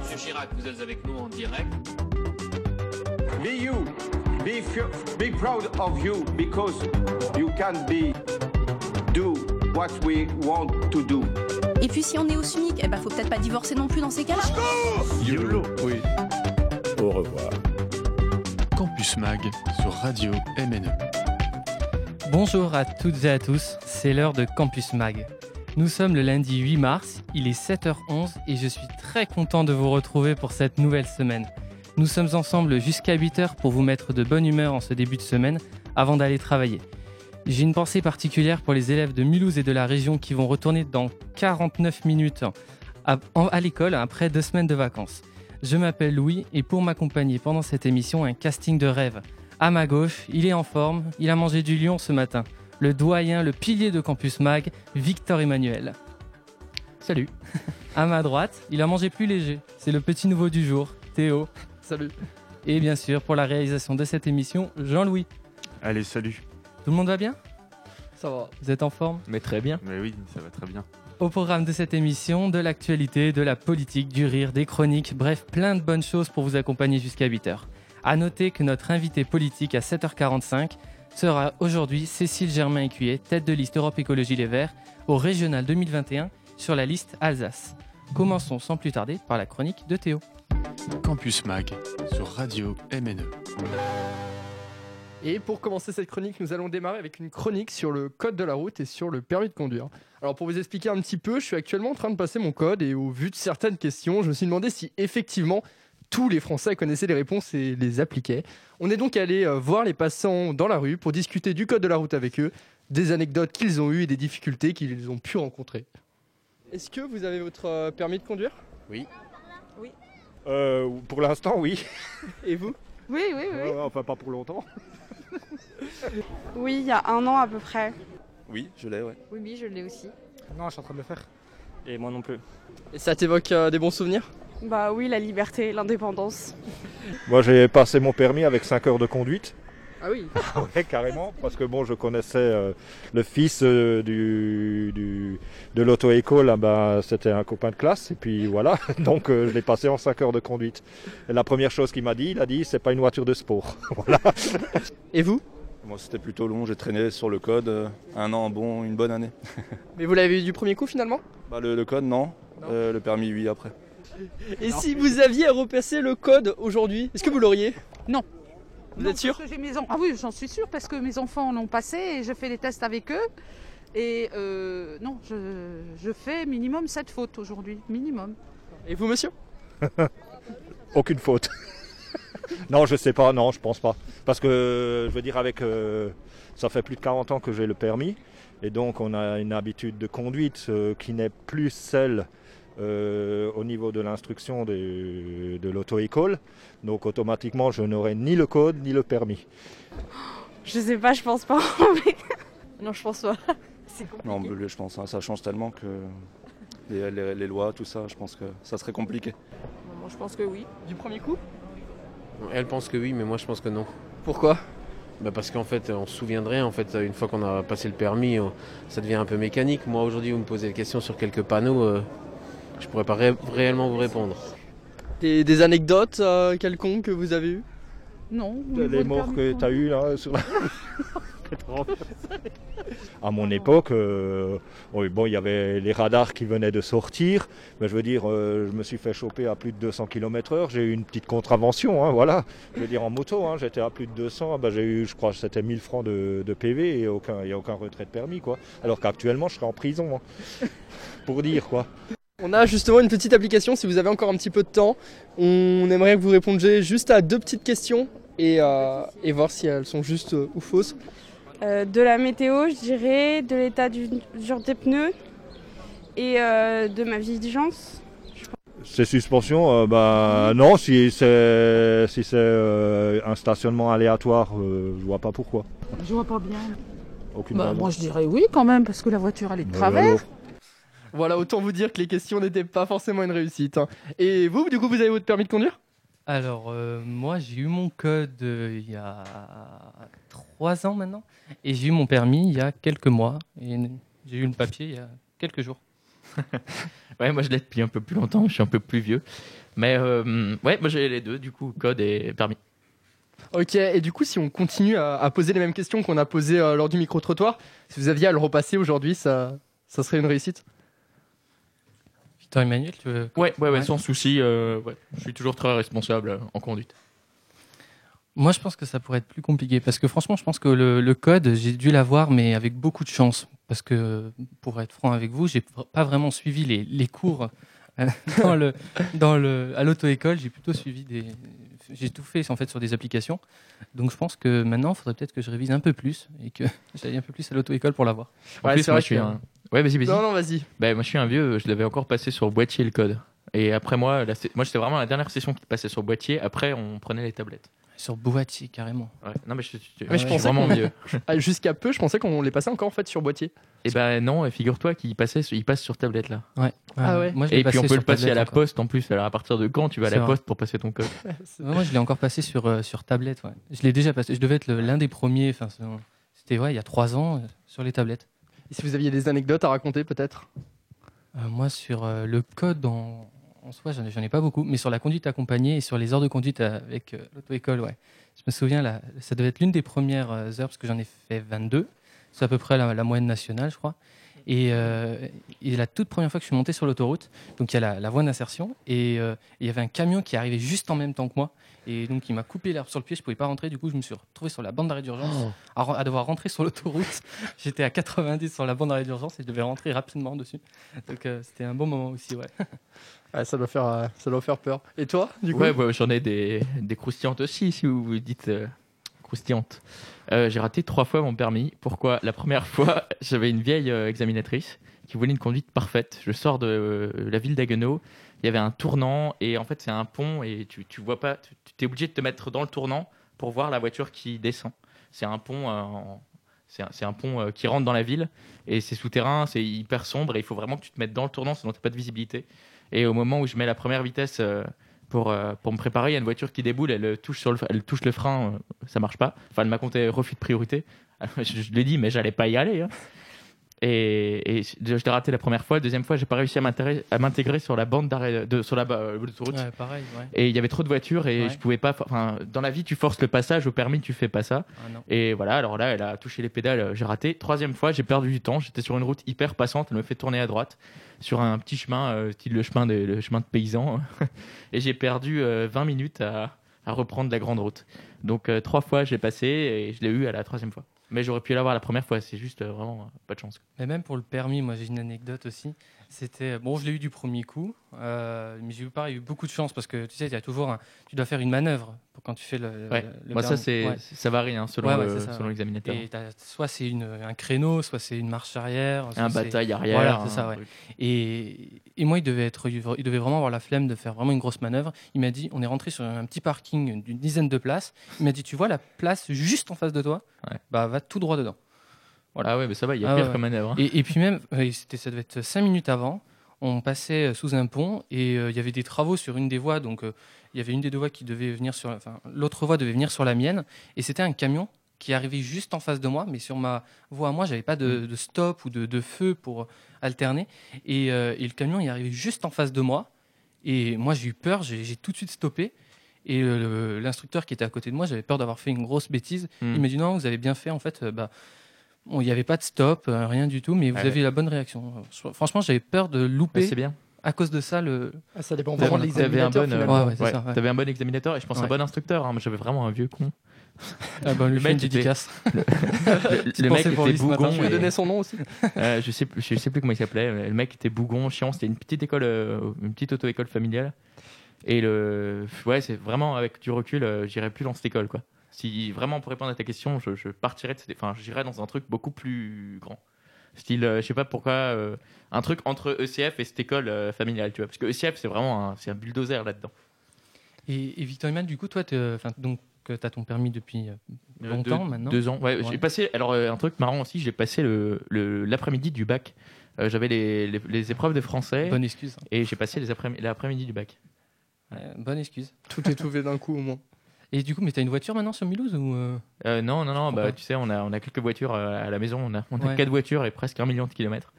Monsieur Chirac, vous êtes avec nous en direct. Be you. Be, be proud of you because you can be do what we want to do. Et puis si on est au SMIC, eh ben faut peut-être pas divorcer non plus dans ces cas-là. YOLO Oui. Au revoir. Campus Mag sur Radio MNE. Bonjour à toutes et à tous, c'est l'heure de Campus Mag. Nous sommes le lundi 8 mars, il est 7h11 et je suis très content de vous retrouver pour cette nouvelle semaine. Nous sommes ensemble jusqu'à 8h pour vous mettre de bonne humeur en ce début de semaine avant d'aller travailler. J'ai une pensée particulière pour les élèves de Mulhouse et de la région qui vont retourner dans 49 minutes à, l'école après deux semaines de vacances. Je m'appelle Louis et pour m'accompagner pendant cette émission, un casting de rêve. À ma gauche, il est en forme, il a mangé du lion ce matin. Le doyen, le pilier de Campus Mag, Victor Emmanuel. Salut. À ma droite, il a mangé plus léger. C'est le petit nouveau du jour, Théo. Salut. Et bien sûr, pour la réalisation de cette émission, Jean-Louis. Allez, salut. Tout le monde va bien? Ça va. Vous êtes en forme? Mais très bien. Mais oui, ça va très bien. Au programme de cette émission, de l'actualité, de la politique, du rire, des chroniques, bref, plein de bonnes choses pour vous accompagner jusqu'à 8h. À noter que notre invité politique à 7h45 sera aujourd'hui Cécile Germain-Écuyer, tête de liste Europe Écologie Les Verts, au Régional 2021 sur la liste Alsace. Commençons sans plus tarder par la chronique de Théo. Campus Mag sur Radio MNE. Et pour commencer cette chronique, nous allons démarrer avec une chronique sur le code de la route et sur le permis de conduire. Alors pour vous expliquer un petit peu, je suis actuellement en train de passer mon code et au vu de certaines questions, je me suis demandé si effectivement tous les Français connaissaient les réponses et les appliquaient. On est donc allé euh, voir les passants dans la rue pour discuter du code de la route avec eux, des anecdotes qu'ils ont eues et des difficultés qu'ils ont pu rencontrer. Est-ce que vous avez votre euh, permis de conduire? Oui. Oui. Euh, pour l'instant, oui. Et vous? Oui, oui, oui. Euh, enfin, pas pour longtemps. Oui, il y a un an à peu près. Oui, je l'ai, ouais. Oui, oui, je l'ai aussi. Non, je suis en train de le faire. Et moi non plus. Et ça t'évoque euh, des bons souvenirs? Bah oui, la liberté, l'indépendance. Moi, j'ai passé mon permis avec 5 heures de conduite. Ah oui Ouais, carrément. Parce que bon, je connaissais euh, le fils euh, du, du- de l'auto-école, ah ben, c'était un copain de classe. Et puis voilà, donc euh, je l'ai passé en 5 heures de conduite. Et la première chose qu'il m'a dit, il a dit, c'est pas une voiture de sport. voilà. Et vous? Moi, c'était plutôt long. J'ai traîné sur le code un an, bon, une bonne année. Mais vous l'avez eu du premier coup finalement? Bah, le, le code, non. Euh, le permis, oui, après. Et si vous aviez à repasser le code aujourd'hui, est-ce que vous l'auriez? Non. Vous Non, êtes sûr parce que j'ai mes en- Ah oui, j'en suis sûre parce que mes enfants l'ont passé et je fais des tests avec eux. Et euh, non, je, je fais minimum 7 fautes aujourd'hui. Minimum. Et vous, monsieur Aucune faute. non, je sais pas, non, je pense pas. Parce que, je veux dire, avec. euh, ça fait plus de 40 ans que j'ai le permis. Et donc, on a une habitude de conduite euh, qui n'est plus celle euh, au niveau de l'instruction de, de l'auto-école. Donc, automatiquement, je n'aurai ni le code ni le permis. Je sais pas, je pense pas. non, je pense pas. C'est Non, mais je pense, hein, ça change tellement que les, les- les lois, tout ça, je pense que ça serait compliqué. Moi, je pense que oui. Du premier coup? Elle pense que oui, mais moi je pense que non. Pourquoi? Bah Parce qu'en fait, on se rien. En fait, une fois qu'on a passé le permis, on- ça devient un peu mécanique. Moi, aujourd'hui, vous me posez des questions sur quelques panneaux, euh, je pourrais pas ré- réellement vous répondre. des, des anecdotes euh, quelconques que vous avez eues Non. Les morts que tu as eu là sur la... À mon époque, euh, oui, bon, il y avait les radars qui venaient de sortir, mais je veux dire, euh, je me suis fait choper à plus de 200 km/h. J'ai eu une petite contravention, hein, voilà. Je veux dire, en moto, hein, j'étais à plus de 200, ah ben, j'ai eu, je crois, c'était 1000 francs de, de PV et aucun, il n'y a aucun retrait de permis, quoi. Alors qu'actuellement, je serais en prison, hein. pour dire, quoi. On a justement une petite application, si vous avez encore un petit peu de temps, on aimerait que vous répondiez juste à deux petites questions et, euh, et voir si elles sont justes euh, ou fausses. Euh, de la météo, je dirais, de l'état du dur des pneus et euh, de ma vigilance. Ces suspensions, euh, bah, non, si c'est si c'est euh, un stationnement aléatoire, euh, je vois pas pourquoi. Je vois pas bien. Aucune Bah, moi, je dirais oui quand même parce que la voiture, elle est de Bah, travers. Voilà, autant vous dire que les questions n'étaient pas forcément une réussite. hein. Et vous, du coup, vous avez votre permis de conduire? Alors, euh, moi, j'ai eu mon code euh, il y a trois ans maintenant. Et j'ai eu mon permis il y a quelques mois. Et j'ai eu le papier il y a quelques jours. ouais, moi je l'ai depuis un peu plus longtemps, je suis un peu plus vieux. Mais euh, ouais, moi j'ai les deux, du coup, code et permis. Ok, et du coup, si on continue à, à poser les mêmes questions qu'on a posées euh, lors du micro-trottoir, si vous aviez à le repasser aujourd'hui, ça, ça serait une réussite? Victor Emmanuel, tu veux Ouais, ouais, ouais, sans souci. euh, ouais. Je suis toujours très responsable euh, en conduite. Moi, je pense que ça pourrait être plus compliqué parce que franchement, je pense que le, le code, j'ai dû l'avoir, mais avec beaucoup de chance. Parce que, pour être franc avec vous, j'ai pas vraiment suivi les, les cours euh, dans le, dans le, à l'auto-école. J'ai plutôt suivi des. J'ai tout fait en fait sur des applications. Donc, je pense que maintenant, il faudrait peut-être que je révise un peu plus et que j'aille un peu plus à l'auto-école pour l'avoir. En plus, moi, je suis un... Ouais, vas-y, vas-y. Non, non, vas-y. Ben, moi, je suis un vieux, je l'avais encore passé sur boîtier le code. Et après, moi, la... moi j'étais vraiment la dernière session qui passait sur boîtier. Après, on prenait les tablettes. Sur boîtier, carrément. Ouais. Non, mais je, je- je- pensais vraiment vieux. Ah, Jusqu'à peu, je pensais qu'on les passait encore en fait sur boîtier. Et ben non, et figure-toi qu'il passait, il passe sur tablette là. Ouais. Ah ouais. Moi, je l'ai Et puis on peut le passer à la encore. poste en plus. Alors à partir de quand tu vas à la vrai. poste pour passer ton code? moi, je l'ai encore passé sur, euh, sur tablette. Ouais. Je l'ai déjà passé. Je devais être l'un des premiers. Enfin, c'était ouais, il y a trois ans euh, sur les tablettes. Et si vous aviez des anecdotes à raconter peut-être Euh, moi, sur euh, le code en, soi, j'en ai, ai pas beaucoup, mais sur la conduite accompagnée et sur les heures de conduite avec euh, l'auto-école, ouais. Je me souviens, là, ça devait être l'une des premières heures parce que j'en ai fait 22. C'est à peu près la moyenne nationale, je crois. Et, euh, et la toute première fois que je suis monté sur l'autoroute, donc il y a la, la voie d'insertion, et euh, il y avait un camion qui arrivait juste en même temps que moi, et donc il m'a coupé l'herbe sur le pied, je pouvais pas rentrer, du coup je me suis retrouvé sur la bande d'arrêt d'urgence, Oh. à, devoir rentrer sur l'autoroute. J'étais à 90 sur la bande d'arrêt d'urgence et je devais rentrer rapidement dessus. Donc euh, c'était un bon moment aussi, ouais. Ah, ça, doit faire, euh, ça doit faire peur. Et toi, du coup? Ouais, ouais, j'en ai des, des croustillantes aussi, si vous vous dites euh, croustillantes. Euh, j'ai raté trois fois mon permis. Pourquoi La première fois, j'avais une vieille euh, examinatrice qui voulait une conduite parfaite. Je sors de euh, la ville d'Haguenau, il y avait un tournant, et en fait, c'est un pont, et tu, tu vois pas, tu es obligé de te mettre dans le tournant pour voir la voiture qui descend. C'est un pont. c'est un, pont qui rentre dans la ville et c'est souterrain, c'est hyper sombre et il faut vraiment que tu te mettes dans le tournant sinon tu n'as pas de visibilité. Et au moment où je mets la première vitesse pour, euh, pour me préparer, il y a une voiture qui déboule, elle euh, touche, sur le, elle touche le frein, euh, ça marche pas. Enfin, elle m'a compté refus de priorité. je, l'ai dit, mais j'allais pas y aller. hein. Et, et je, l'ai raté la première fois. Deuxième fois, j'ai pas réussi à m'intégrer- sur la bande d'arrêt de sur la euh, l'autoroute. Ouais, pareil, ouais. Et il y avait trop de voitures et Ouais. je pouvais pas. Enfin, dans la vie, tu forces le passage. Au permis, tu fais pas ça. Ah. Et voilà. Alors là, elle a touché les pédales. euh, J'ai raté. Troisième fois, j'ai perdu du temps. J'étais sur une route hyper passante. Elle me fait tourner à droite sur un petit chemin, euh, style le chemin de le chemin de paysan. et j'ai perdu euh, 20 minutes à, à reprendre la grande route. Donc euh, trois fois, j'ai passé et je l'ai eu à la troisième fois. Mais j'aurais pu l'avoir la première fois. C'est juste euh, vraiment euh, pas de chance. Mais même pour le permis, moi j'ai une anecdote aussi. C'était bon, je l'ai eu du premier coup, euh, mais j'ai eu pareil, eu beaucoup de chance parce que tu sais, il y a toujours un, tu dois faire une manœuvre pour quand tu fais le. Ouais. le Moi, ça, permis. c'est- Ouais. ça varie, hein, selon Ouais, le- ça, selon l'examinateur. Et soit c'est une un créneau, soit c'est une marche arrière, soit Un bataille arrière, Voilà, c'est ça. Truc. Et, et moi, il devait être, il devait vraiment avoir la flemme de faire vraiment une grosse manœuvre. Il m'a dit, on est rentré sur un petit parking d'une dizaine de places. Il m'a dit, tu vois la place juste en face de toi, bah va tout droit dedans. Ah ouais, mais ça va, il y a Ah pire ouais, comme manœuvre. hein. Et, et puis même, c'était, ça devait être cinq minutes avant, on passait sous un pont et euh, il y avait des travaux sur une des voies. Donc euh, il y avait une des deux voies qui devait venir sur, enfin l'autre voie devait venir sur la mienne et c'était un camion qui arrivait juste en face de moi, mais sur ma voie à moi, j'avais pas de, de stop ou de, de feu pour alterner. Et, euh, et le camion il arrivait juste en face de moi. Et moi j'ai eu peur, j'ai, tout de suite stoppé. Et euh, l'instructeur qui était à côté de moi, j'avais peur d'avoir fait une grosse bêtise. Hmm. Il m'a dit non, vous avez bien fait. En fait, euh, Bon, il n'y avait pas de stop, euh, rien du tout, mais vous avez eu la bonne réaction. Franchement, j'avais peur de louper. Ouais, c'est bien. À cause de ça, le. Ah, ça dépend T'avais- t'avais un bon, euh, Ouais, ouais, c'est ouais, ça, ouais. t'avais un bon examinateur et je pense un bon instructeur. hein, mais j'avais vraiment un vieux con. Ah bah, lui fait une dédicace. Le, le- le mec était bougon. As et- donné son nom aussi? Euh, Je sais plus, je sais plus comment il s'appelait. Le mec était bougon, chiant. C'était une petite école, euh, une petite auto-école familiale. Et le, ouais, c'est vraiment avec du recul, euh, j'irais plus dans cette école, quoi. Si vraiment pour répondre à ta question, je, je partirais de cette, enfin, j'irais dans un truc beaucoup plus grand. Style, euh, je sais pas pourquoi, euh, un truc entre ECF et cette école euh, familiale, tu vois. Parce que ECF, c'est vraiment un, c'est un bulldozer là-dedans. Et, et Victor Emmanuel, du coup, toi, enfin, donc, tu as ton permis depuis euh, Euh, longtemps deux, maintenant Deux ans. Ouais, J'ai passé. Alors euh, un truc marrant aussi, j'ai passé le le- l'après-midi du bac. Euh, J'avais les, les, les épreuves de français. Bonne excuse. Et j'ai passé les après l'après-midi du bac. Bonne excuse. Tout est trouvé d'un coup au moins. Et du coup, mais t'as une voiture maintenant sur Mulhouse ou euh, Euh, non, non, non. Bah, tu sais, on a on a quelques voitures euh, à la maison. On a on a Ouais. quatre voitures et presque un million de kilomètres.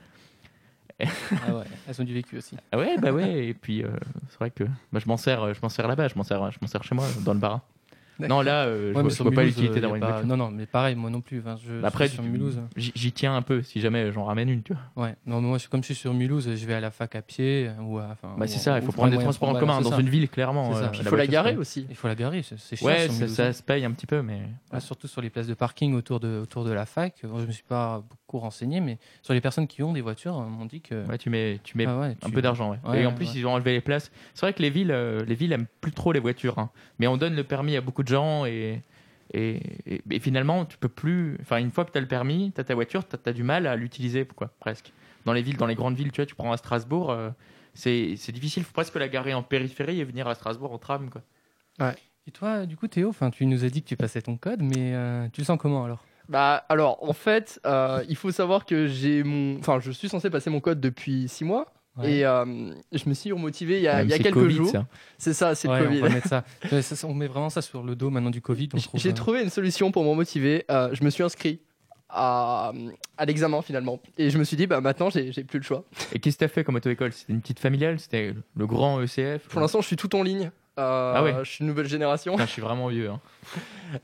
Ah ouais, elles ont du vécu aussi. Ah ouais, bah ouais. Et puis, euh, c'est vrai que bah, je m'en sers, je m'en sers là-bas, je m'en sers, je m'en sers chez moi, dans le bar. Non, là, euh, je Ouais, vois, je pas l'utilité euh, d'avoir y une pas- voiture. Non, non, mais pareil, moi non plus. Enfin, je, Bah Après, je suis sur tu- Mulhouse. j'y tiens un peu si jamais j'en ramène une, tu vois. Ouais, non, mais moi, je suis- comme je suis sur Mulhouse, je vais à la fac à pied. Ou à, enfin, Bah, c'est ça, il faut prendre des transports en commun dans une ville, clairement. Euh, Il faut la garer aussi. Il faut la garer, c'est cher Ouais, ça, se paye un petit peu, mais. Ah, surtout sur les places de parking autour de, autour de la fac. Moi, je me suis pas beaucoup renseigné, mais sur les personnes qui ont des voitures, on m'ont dit que. Ouais, tu mets, tu mets Ah ouais, un tu- peu d'argent. Ouais. Ouais, et en plus, ils ont enlevé les places. C'est vrai que les villes, euh, les villes aiment plus trop les voitures, hein. mais on donne le permis à beaucoup de gens et, et, et- et finalement, tu peux plus. Enfin, une fois que tu as le permis, tu as ta voiture, tu as, du mal à l'utiliser, quoi, presque. Dans les villes, dans les grandes villes, tu vois, tu prends à Strasbourg, euh, c'est c'est difficile, faut presque la garer en périphérie et venir à Strasbourg en tram, quoi. Et toi, du coup, Théo, enfin, tu nous as dit que tu passais ton code, mais euh, tu le sens comment alors? Bah alors en fait, euh, il faut savoir que j'ai mon, enfin je suis censé passer mon code depuis 6 mois. Ouais. Et euh, je me suis remotivé il y a, Même il y a c'est quelques Covid, jours. C'est ça, c'est Ouais, le on Covid. va mettre ça. Ouais, ça, ça, On met vraiment ça sur le dos maintenant du Covid. J'ai euh, trouvé une solution pour me motiver. Euh, je me suis inscrit à, à l'examen finalement. Et je me suis dit, bah maintenant j'ai j'ai plus le choix. Et qu'est-ce que tu as fait comme auto-école? C'était une petite familiale? C'était le grand ECF Pour l'instant, je suis tout en ligne. Euh, Ah ouais. Je suis une nouvelle génération. Putain, je suis vraiment vieux. hein.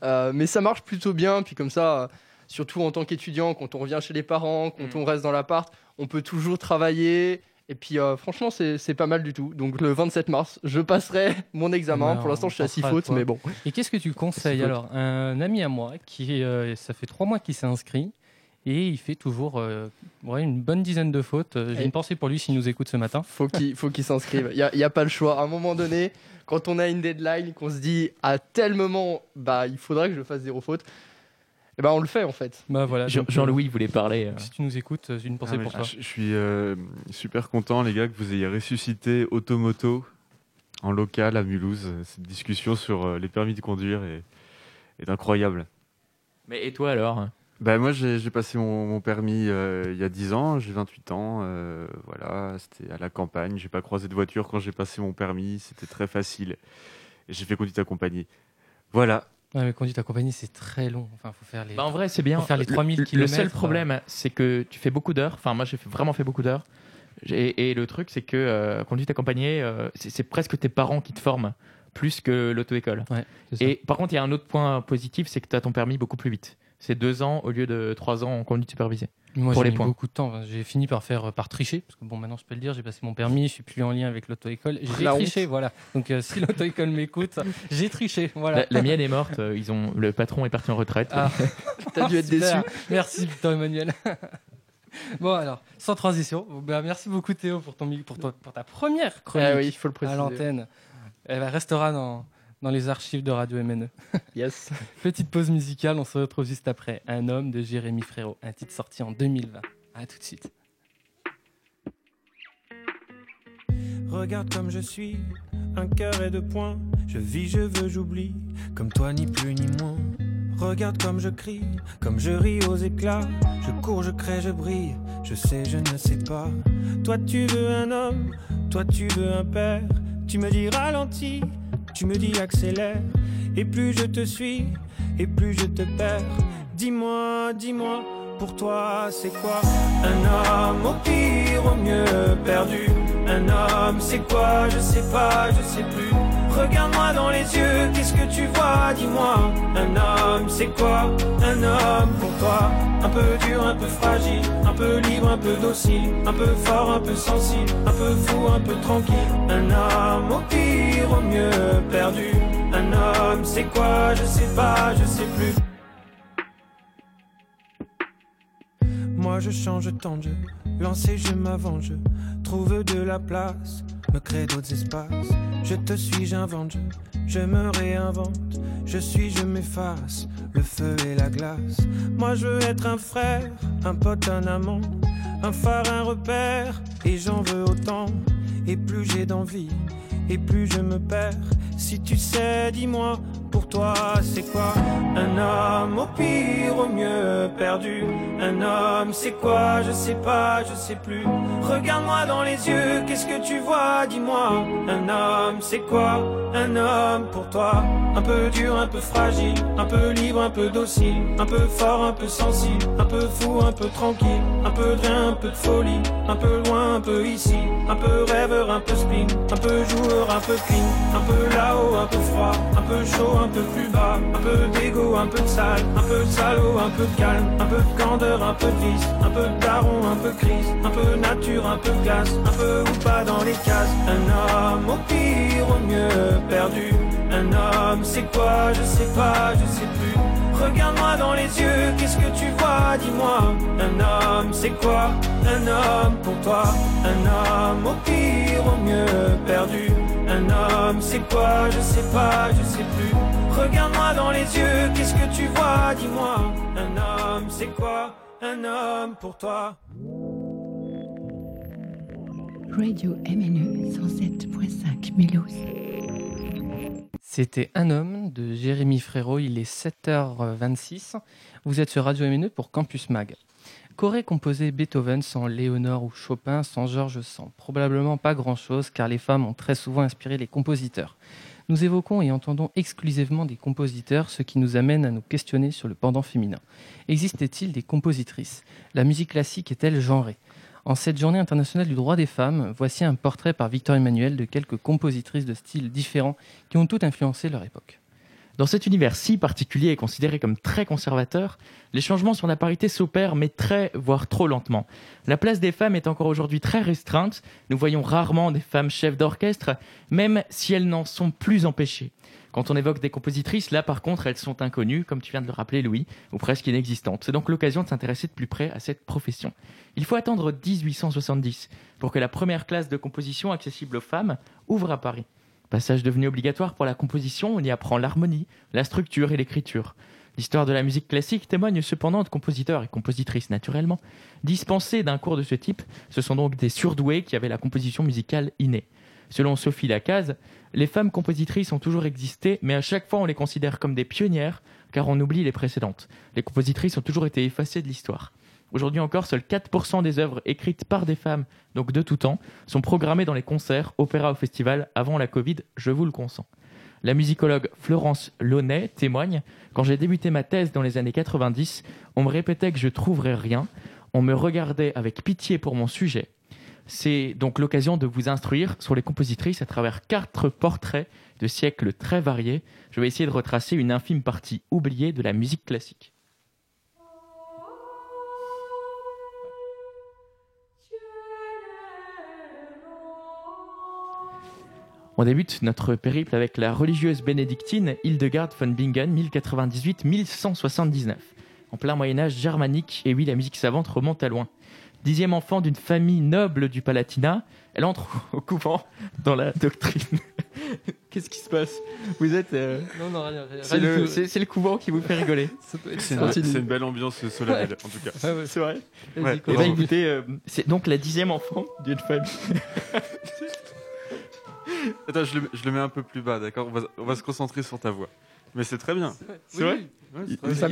Euh, mais ça marche plutôt bien. Puis comme ça, euh, surtout en tant qu'étudiant, quand on revient chez les parents, quand Mm. on reste dans l'appart, on peut toujours travailler. Et puis euh, franchement, c'est pas mal du tout. Donc le 27 mars, je passerai mon examen. Pour l'instant, je suis à 6 pensera à fautes, mais bon. Et qu'est-ce que tu conseilles alors? Un ami à moi qui, euh, ça fait trois mois qu'il s'est inscrit et il fait toujours euh, ouais, une bonne dizaine de fautes. J'ai une pensée pour lui s'il nous écoute ce matin. Faut qu'il faut qu'il s'inscrive. Il y a, a pas le choix. À un moment donné, quand on a une deadline, qu'on se dit à tel moment, bah il faudra que je fasse zéro faute. Et ben on le fait en fait. Bah voilà. Jean- donc, euh, Jean-Louis voulait parler. euh. Si tu nous écoutes, j'ai une pensée Ah, pour toi. Je, je suis euh, super content, les gars, que vous ayez ressuscité Automoto en local à Mulhouse. Cette discussion sur euh, les permis de conduire est, est incroyable. Mais et toi alors? Bah, moi, j'ai passé mon, mon permis euh, il y a 10 ans, j'ai 28 ans. euh, voilà, c'était à la campagne. J'ai pas croisé de voiture quand j'ai passé mon permis. C'était très facile. J'ai fait conduite accompagnée. Voilà. Ouais, mais conduite accompagnée, c'est très long. Enfin, faut faire les. Bah, en vrai, c'est bien. Faut faire les Le- 3000 le, km. seul problème, c'est que tu fais beaucoup d'heures. Enfin, moi, j'ai vraiment fait beaucoup d'heures. Et, et le truc, c'est que euh, conduite accompagnée, euh, c'est presque tes parents qui te forment plus que l'auto-école. Ouais. Et par contre, il y a un autre point positif, c'est que tu as ton permis beaucoup plus vite. C'est deux ans au lieu de trois ans en conduite supervisée. Moi, pour j'ai les mis points. beaucoup de temps. J'ai fini par faire euh, par tricher, parce que bon, maintenant je peux le dire, j'ai passé mon permis, je suis plus en lien avec l'auto-école. J'ai La triché, honte. voilà. Donc euh, si l'auto-école m'écoute, j'ai triché, voilà. La, la mienne est morte. euh, ils ont, le patron est parti en retraite. Ah. T'as dû être Super. déçu. Merci Victor Emmanuel. bon alors, sans transition, bah, merci beaucoup Théo pour, ton, pour, ton- pour ta première chronique Ah oui, il faut le à l'antenne. Elle restera dans, dans les archives de Radio MNE. Yes. Petite pause musicale, on se retrouve juste après. Un homme de Jérémy Frérot, un titre sorti en 2020. À tout de suite. Regarde comme je suis, un cœur et deux points. Je vis, je veux, j'oublie, comme toi ni plus ni moins. Regarde comme je crie, comme je ris aux éclats. Je cours, je crée, je brille, je sais, je ne sais pas. Toi tu veux un homme, toi tu veux un père. Tu me dis ralentis, tu me dis accélère. Et plus je te suis, et plus je te perds. Dis-moi, dis-moi, pour toi c'est quoi Un homme au pire, au mieux perdu? Un homme c'est quoi? Je sais pas, je sais plus. Regarde-moi dans les yeux, qu'est-ce que tu vois? Dis-moi. Un homme c'est quoi Un homme pour toi? Un peu dur, un peu fragile, un peu libre, un peu docile, un peu fort, un peu sensible, un peu fou, un peu tranquille. Un homme au pire, au mieux perdu. Un homme c'est quoi? Je sais pas, je sais plus. Moi je change tant de jeu, lancer je m'avance, trouve de la place, me crée d'autres espaces. Je te suis, j'invente, je, je me réinvente, je suis, je m'efface, le feu et la glace. Moi je veux être un frère, un pote, un amant, un phare, un repère, et j'en veux autant. Et plus j'ai d'envie, et plus je me perds. Si tu sais, dis-moi pour toi c'est quoi Un homme au pire, au mieux perdu. Un homme c'est quoi Je sais pas, je sais plus. Regarde-moi dans les yeux, qu'est-ce que tu vois Dis-moi. Un homme c'est quoi Un homme pour toi. Un peu dur, un peu fragile, un peu libre, un peu docile, un peu fort, un peu sensible, un peu fou, un peu tranquille, un peu de rien, un peu de folie, un peu loin, un peu ici, un peu rêveur, un peu spleen, un peu joueur, un peu clean, un peu là-haut, un peu froid, un peu chaud, un peu plus bas, un peu d'ego, un peu de sale, un peu de salaud, un peu de calme, un peu de candeur, un peu de vice, un peu de daron, un peu crise, un peu nature, un peu de glace, un peu ou pas dans les cases. Un homme au pire, au mieux perdu. Un homme, c'est quoi Je sais pas, je sais plus. Regarde-moi dans les yeux, qu'est-ce que tu vois Dis-moi. Un homme, c'est quoi Un homme pour toi. Un homme au pire, au mieux perdu. Un homme, c'est quoi Je sais pas, je sais plus. Regarde-moi dans les yeux, qu'est-ce que tu vois? Dis-moi. Un homme, c'est quoi Un homme pour toi? Radio MNE 107.5 Mélos. C'était Un homme de Jérémy Frérot, il est 7h26. Vous êtes sur Radio MNE pour Campus Mag. Qu'aurait composé Beethoven sans Léonore ou Chopin, sans Georges Sand? Probablement pas grand-chose, car les femmes ont très souvent inspiré les compositeurs. Nous évoquons et entendons exclusivement des compositeurs, ce qui nous amène à nous questionner sur le pendant féminin. Existait-il des compositrices? La musique classique est-elle genrée? En cette journée internationale du droit des femmes, voici un portrait par Victor Emmanuel de quelques compositrices de styles différents qui ont toutes influencé leur époque. Dans cet univers si particulier et considéré comme très conservateur, les changements sur la parité s'opèrent, mais très, voire trop lentement. La place des femmes est encore aujourd'hui très restreinte. Nous voyons rarement des femmes chefs d'orchestre, même si elles n'en sont plus empêchées. Quand on évoque des compositrices, là par contre, elles sont inconnues, comme tu viens de le rappeler Louis, ou presque inexistantes. C'est donc l'occasion de s'intéresser de plus près à cette profession. Il faut attendre 1870 pour que la première classe de composition accessible aux femmes ouvre à Paris. Passage devenu obligatoire pour la composition, on y apprend l'harmonie, la structure et l'écriture. L'histoire de la musique classique témoigne cependant de compositeurs et compositrices naturellement. Dispensés d'un cours de ce type, ce sont donc des surdoués qui avaient la composition musicale innée. Selon Sophie Lacaze, les femmes compositrices ont toujours existé, mais à chaque fois on les considère comme des pionnières, car on oublie les précédentes. Les compositrices ont toujours été effacées de l'histoire. Aujourd'hui encore, seuls 4% des œuvres écrites par des femmes, donc de tout temps, sont programmées dans les concerts, opéras ou festivals avant la Covid, je vous le consens. La musicologue Florence Launay témoigne Quand j'ai débuté ma thèse dans les années 90, on me répétait que je trouverais rien, on me regardait avec pitié pour mon sujet, c'est donc l'occasion de vous instruire sur les compositrices à travers quatre portraits de siècles très variés. Je vais essayer de retracer une infime partie oubliée de la musique classique. On débute notre périple avec la religieuse bénédictine Hildegard von Bingen, 1098-1179. En plein Moyen-Âge germanique, et oui, la musique savante remonte à loin dixième enfant d'une famille noble du Palatinat. Elle entre au couvent dans la doctrine. Qu'est-ce qui se passe? Vous êtes. euh, Non, non, rien, rien C'est du le, tout. c'est- c'est le couvent qui vous fait rigoler. C'est une, c'est une belle ambiance solennelle, en tout cas. C'est vrai? Ouais. Eh ben, écoutez, euh, c'est donc la dixième enfant d'une famille. Attends, je le, je le mets un peu plus bas, d'accord? On va, on va se concentrer sur ta voix. Mais c'est très bien. C'est vrai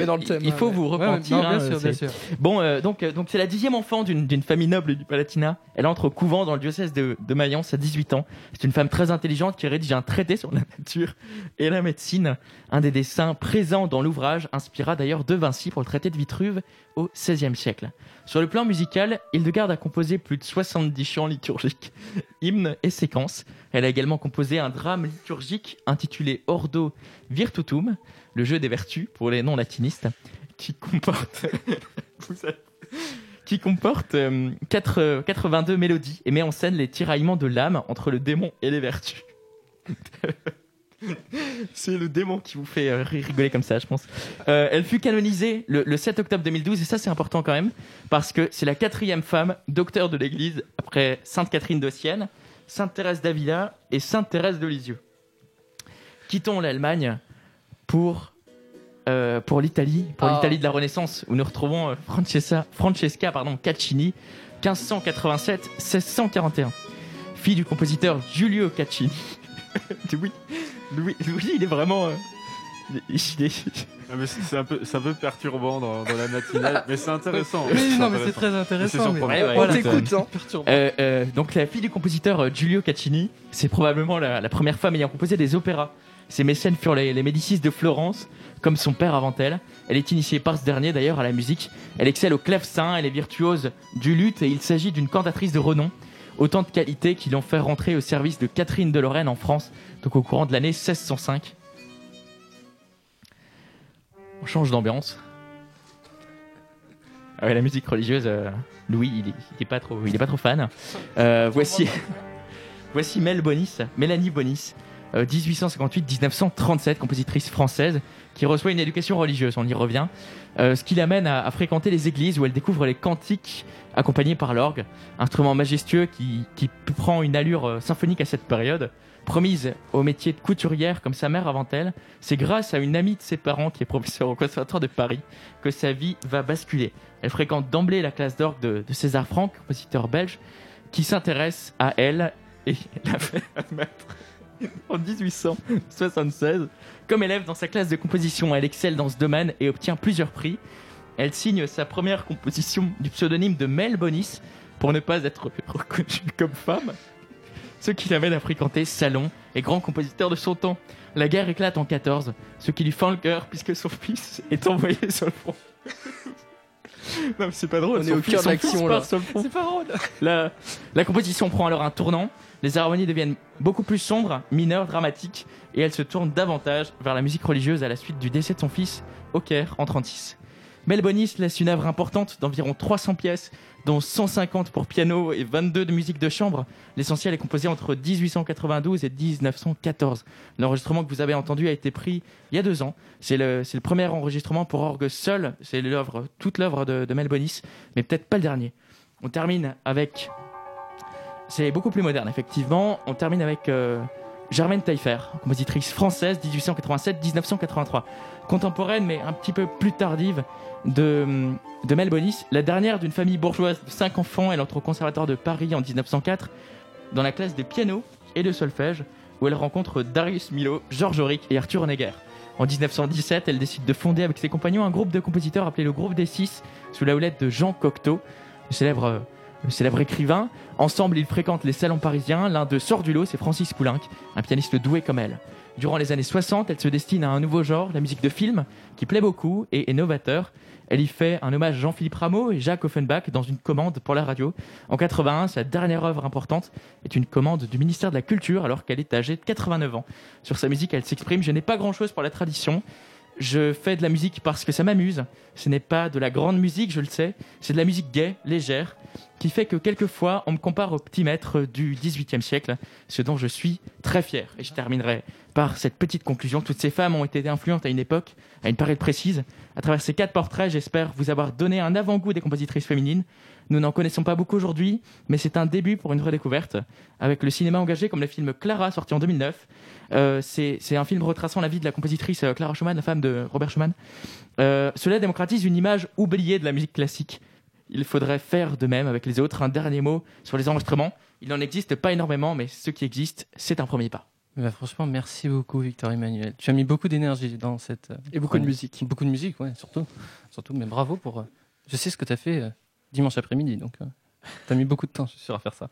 dans le thème. Il faut ouais. vous Ouais, ouais, repentir. non, bien hein, sûr, bien c'est- sûr. Bon, euh, donc euh, donc c'est la dixième enfant d'une d'une famille noble du Palatinat. Elle entre au couvent dans le diocèse de, de Mayence à 18 ans. C'est une femme très intelligente qui rédige un traité sur la nature et la médecine. Un des dessins présents dans l'ouvrage inspira d'ailleurs De Vinci pour le traité de Vitruve au XVIe siècle. Sur le plan musical, Hildegarde a composé plus de 70 chants liturgiques, hymnes et séquences. Elle a également composé un drame liturgique intitulé Ordo Virtutum, le jeu des vertus pour les non-latinistes, qui comporte, qui comporte euh, quatre- euh, 82 mélodies et met en scène les tiraillements de l'âme entre le démon et les vertus. C'est le démon qui vous fait euh, ri- rigoler comme ça, je pense. Euh, elle fut canonisée le, le 7 octobre 2012, et ça c'est important quand même, parce que c'est la quatrième femme docteur de l'Église, après Sainte Catherine de Sienne, Sainte Thérèse d'Avila et Sainte Thérèse de Lisieux. Quittons l'Allemagne pour, euh, pour l'Italie, pour Ah. l'Italie de la Renaissance, où nous retrouvons euh, Francesca, Francesca pardon, Caccini, 1587-1641, fille du compositeur Giulio Caccini. Louis, Louis, Louis, il est vraiment, euh, Ah, mais c'est un, peu- c'est un peu perturbant dans, dans la matinale, mais c'est intéressant. Oui, non, mais c'est très intéressant, C'est mais- surprenant. Ouais, ouais, On t'écoute, hein. Euh, euh, donc la fille du compositeur Giulio Caccini, c'est probablement la, la première femme ayant composé des opéras. Ses mécènes furent les, Médicis de Florence, comme son père avant elle. Elle est initiée par ce dernier d'ailleurs à la musique. Elle excelle au clavecin, elle est virtuose du luth et il s'agit d'une cantatrice de renom. Autant de qualités qui l'ont fait rentrer au service de Catherine de Lorraine en France, donc au courant de l'année 1605. On change d'ambiance. Ah ouais, la musique religieuse, euh, Louis, il est, pas trop, pas trop fan. Euh, voici, voici Mel Bonis, Mélanie Bonis, 1858-1937, compositrice française, qui reçoit une éducation religieuse. On y revient. Euh, ce qui l'amène à, fréquenter les églises où elle découvre les cantiques accompagnés par l'orgue, instrument majestueux qui, prend une allure euh, symphonique à cette période. Promise au métier de couturière comme sa mère avant elle, c'est grâce à une amie de ses parents qui est professeur au Conservatoire de Paris que sa vie va basculer. Elle fréquente d'emblée la classe d'orgue de César Franck, compositeur belge, qui s'intéresse à elle et la fait admettre en 1876 comme élève dans sa classe de composition. Elle excelle dans ce domaine et obtient plusieurs prix. Elle signe sa première composition du pseudonyme de Mel Bonis pour ne pas être reconnue comme femme ce qui l'amène à fréquenter salon et grand compositeur de son temps. La guerre éclate en 14, ce qui lui fend le cœur puisque son fils est envoyé sur le front. non mais c'est pas drôle, On est au cœur là. part sur le front. C'est pas drôle. La, la composition prend alors un tournant, les harmonies deviennent beaucoup plus sombres, mineures, dramatiques, et elle se tourne davantage vers la musique religieuse à la suite du décès de son fils au Caire en 36. Mel Bonis laisse une œuvre importante d'environ 300 pièces, dont 150 pour piano et 22 de musique de chambre. L'essentiel est composé entre 1892 et 1914. L'enregistrement que vous avez entendu a été pris il y a deux ans. C'est le, premier enregistrement pour orgue seul. C'est l'œuvre, toute l'œuvre de, de Mel Bonis, mais peut-être pas le dernier. On termine avec c'est beaucoup plus moderne, effectivement. On termine avec euh, Germaine Taillefer, compositrice française, 1887-1983. Contemporaine, mais un petit peu plus tardive, de, de Mel Bonis. La dernière d'une famille bourgeoise de 5 enfants. Elle entre au Conservatoire de Paris en 1904, dans la classe de piano et de solfège, où elle rencontre Darius Milhaud, Georges Auric et Arthur Honegger. En 1917, elle décide de fonder avec ses compagnons un groupe de compositeurs appelé le Groupe des Six, sous la houlette de Jean Cocteau, célèbre, euh, le célèbre écrivain. Ensemble, ils fréquentent les salons parisiens. L'un d'eux sort du lot, c'est Francis Poulenc, un pianiste doué comme elle. Durant les années 60, elle se destine à un nouveau genre, la musique de film, qui plaît beaucoup et est novateur. Elle y fait un hommage à Jean-Philippe Rameau et Jacques Offenbach dans une commande pour la radio. En 81, sa dernière œuvre importante est une commande du ministère de la Culture alors qu'elle est âgée de 89 ans. Sur sa musique, elle s'exprime Je n'ai pas grand-chose pour la tradition. Je fais de la musique parce que ça m'amuse. Ce n'est pas de la grande musique, je le sais. C'est de la musique gaie, légère, qui fait que quelquefois on me compare au petit maître du XVIIIe siècle, ce dont je suis très fier. Et je terminerai par cette petite conclusion. Toutes ces femmes ont été influentes à une époque, à une période précise. À travers ces quatre portraits, j'espère vous avoir donné un avant-goût des compositrices féminines. Nous n'en connaissons pas beaucoup aujourd'hui, mais c'est un début pour une redécouverte. Avec le cinéma engagé comme le film Clara, sorti en 2009. Euh, c'est un film retraçant la vie de la compositrice euh, Clara Schumann, la femme de Robert Schumann. Euh, cela démocratise une image oubliée de la musique classique. Il faudrait faire de même avec les autres. Un dernier mot sur les enregistrements. Il n'en existe pas énormément, mais ce qui existe, c'est un premier pas. Bah, franchement, merci beaucoup, Victor Emmanuel. Tu as mis beaucoup d'énergie dans cette. Et beaucoup de musique. Beaucoup de musique, ouais, surtout. surtout mais bravo pour. je sais ce que tu as fait euh, dimanche après-midi, donc tu as mis beaucoup de temps, je suis sûr, à faire ça.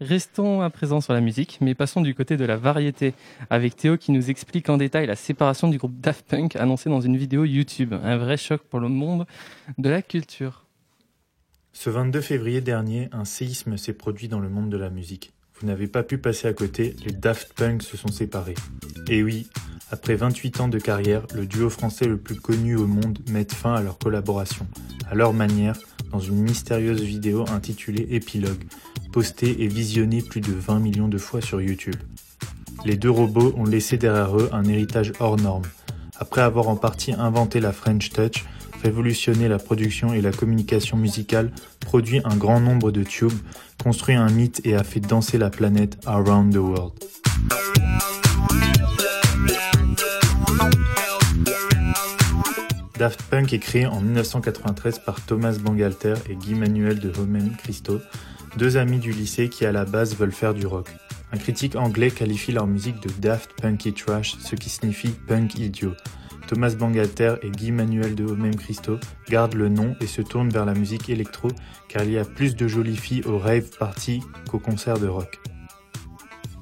Restons à présent sur la musique, mais passons du côté de la variété, avec Théo qui nous explique en détail la séparation du groupe Daft Punk annoncée dans une vidéo YouTube. Un vrai choc pour le monde de la culture. Ce 22 février dernier, un séisme s'est produit dans le monde de la musique. Vous n'avez pas pu passer à côté, les Daft Punk se sont séparés. Et oui, après 28 ans de carrière, le duo français le plus connu au monde met fin à leur collaboration, à leur manière, dans une mystérieuse vidéo intitulée Épilogue, postée et visionnée plus de 20 millions de fois sur YouTube. Les deux robots ont laissé derrière eux un héritage hors norme. Après avoir en partie inventé la French Touch, révolutionné la production et la communication musicale, produit un grand nombre de tubes, construit un mythe et a fait danser la planète around the world. Daft Punk est créé en 1993 par Thomas Bangalter et Guy Manuel de Homen Christo, deux amis du lycée qui à la base veulent faire du rock. Un critique anglais qualifie leur musique de Daft Punky Trash, ce qui signifie punk idiot. Thomas Bangalter et Guy Manuel de Homem Christo gardent le nom et se tournent vers la musique électro car il y a plus de jolies filles au rave party qu'au concert de rock.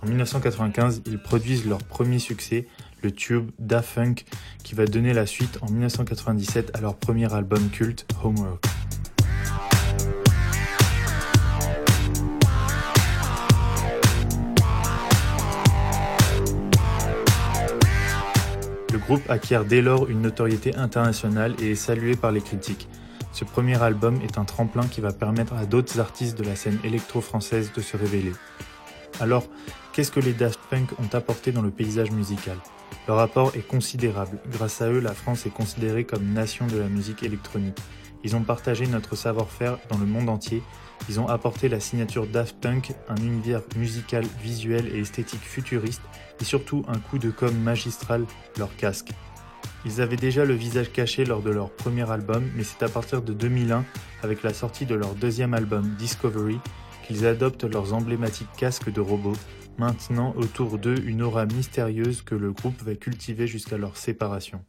En 1995, ils produisent leur premier succès, le tube Da Funk, qui va donner la suite en 1997 à leur premier album culte, Homework. Le groupe acquiert dès lors une notoriété internationale et est salué par les critiques. Ce premier album est un tremplin qui va permettre à d'autres artistes de la scène électro-française de se révéler. Alors, qu'est-ce que les Daft Punk ont apporté dans le paysage musical? Leur apport est considérable. Grâce à eux, la France est considérée comme nation de la musique électronique. Ils ont partagé notre savoir-faire dans le monde entier. Ils ont apporté la signature Daft Punk, un univers musical, visuel et esthétique futuriste, et surtout un coup de com magistral, leur casque. Ils avaient déjà le visage caché lors de leur premier album, mais c'est à partir de 2001, avec la sortie de leur deuxième album Discovery, qu'ils adoptent leurs emblématiques casques de robots, maintenant autour d'eux une aura mystérieuse que le groupe va cultiver jusqu'à leur séparation.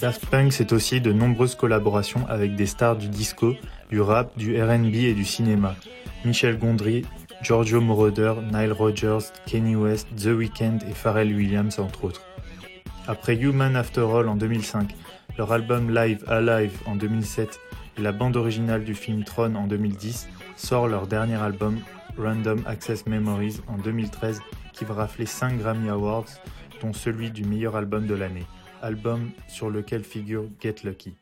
Daft Punk, c'est aussi de nombreuses collaborations avec des stars du disco, du rap, du RB et du cinéma. Michel Gondry, Giorgio Moroder, Nile Rodgers, Kanye West, The Weeknd et Pharrell Williams entre autres. Après Human After All en 2005, leur album Live Alive en 2007 et la bande originale du film Tron en 2010, sort leur dernier album Random Access Memories en 2013 qui va rafler 5 Grammy Awards, dont celui du meilleur album de l'année, album sur lequel figure Get Lucky.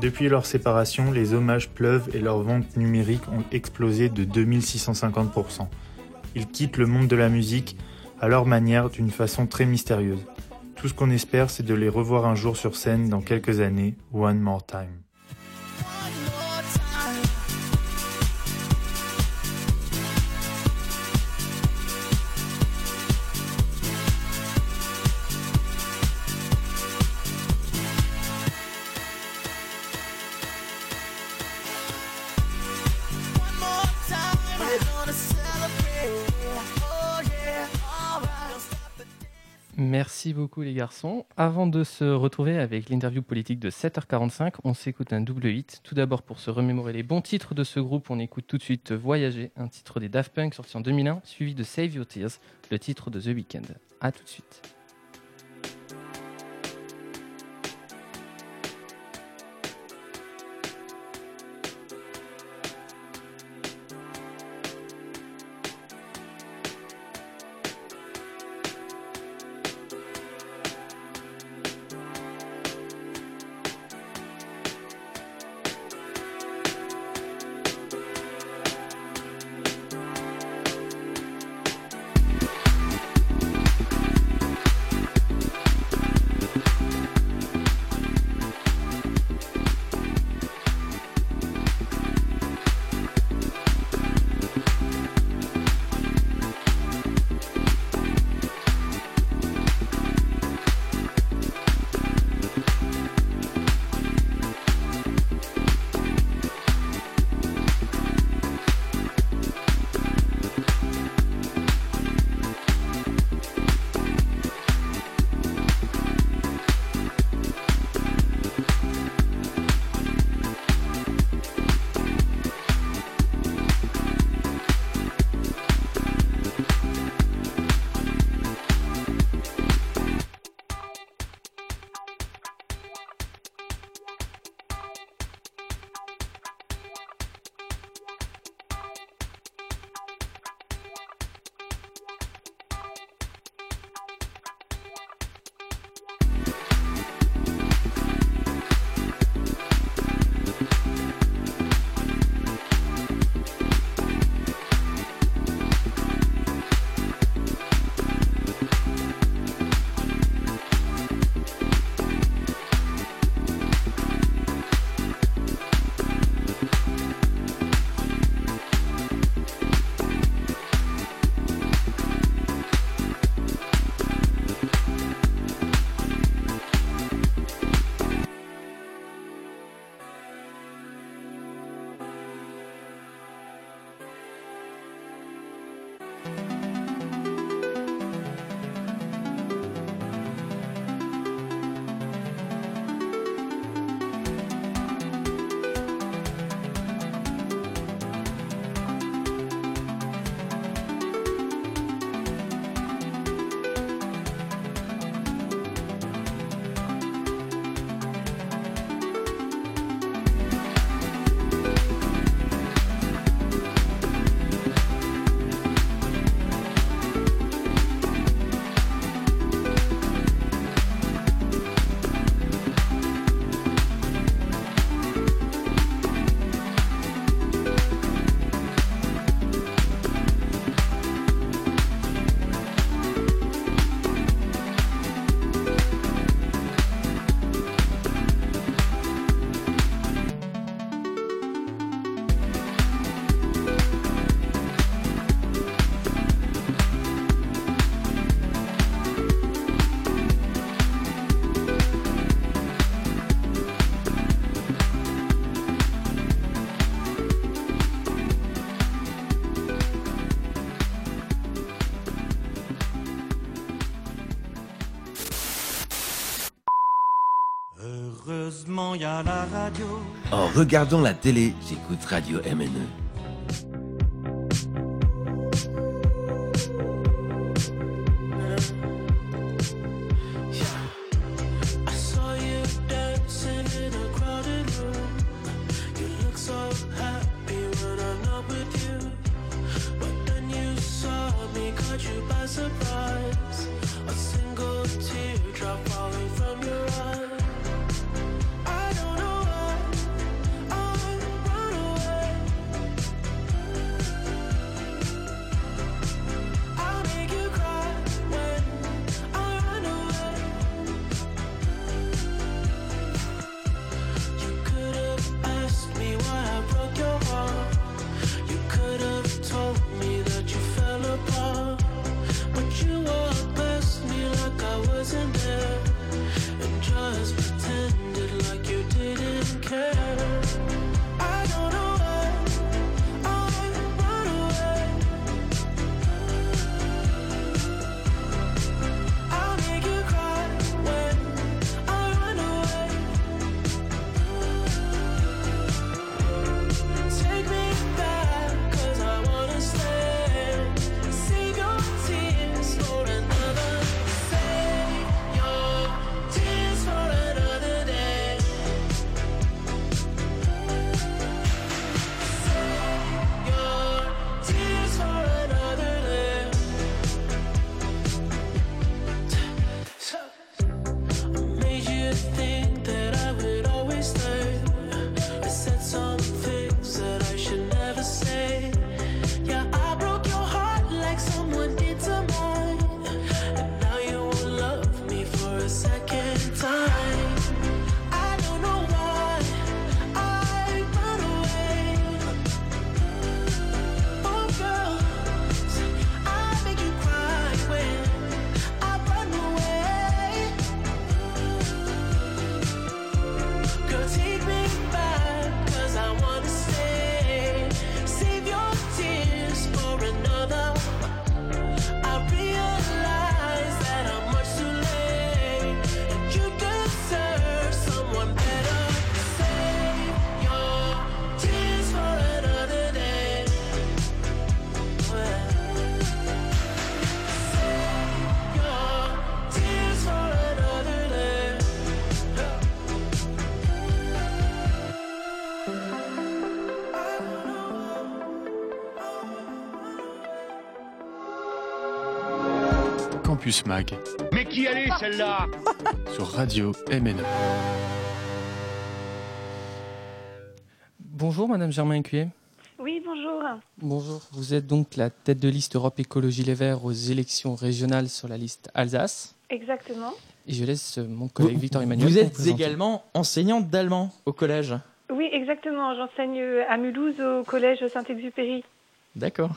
Depuis leur séparation, les hommages pleuvent et leurs ventes numériques ont explosé de 2650%. Ils quittent le monde de la musique à leur manière d'une façon très mystérieuse. Tout ce qu'on espère, c'est de les revoir un jour sur scène dans quelques années, One More Time. Merci beaucoup les garçons. Avant de se retrouver avec l'interview politique de 7h45, on s'écoute un double hit. Tout d'abord pour se remémorer les bons titres de ce groupe, on écoute tout de suite Voyager, un titre des Daft Punk sorti en 2001, suivi de Save Your Tears, le titre de The Weeknd. A tout de suite. En regardant la télé, j'écoute Radio. MNE. Campus Mag Mais qui elle est celle-là? Sur Radio. MNE. Bonjour Madame Germain Cuyer. Oui, bonjour. Bonjour. Vous êtes donc la tête de liste Europe Écologie Les Verts aux élections régionales sur la liste Alsace. Exactement. Et je laisse euh, mon collègue Victor Emmanuel. Vous vous êtes présenter. également enseignante d'allemand au collège. Oui, exactement. J'enseigne à Mulhouse au collège Saint-Exupéry. D'accord.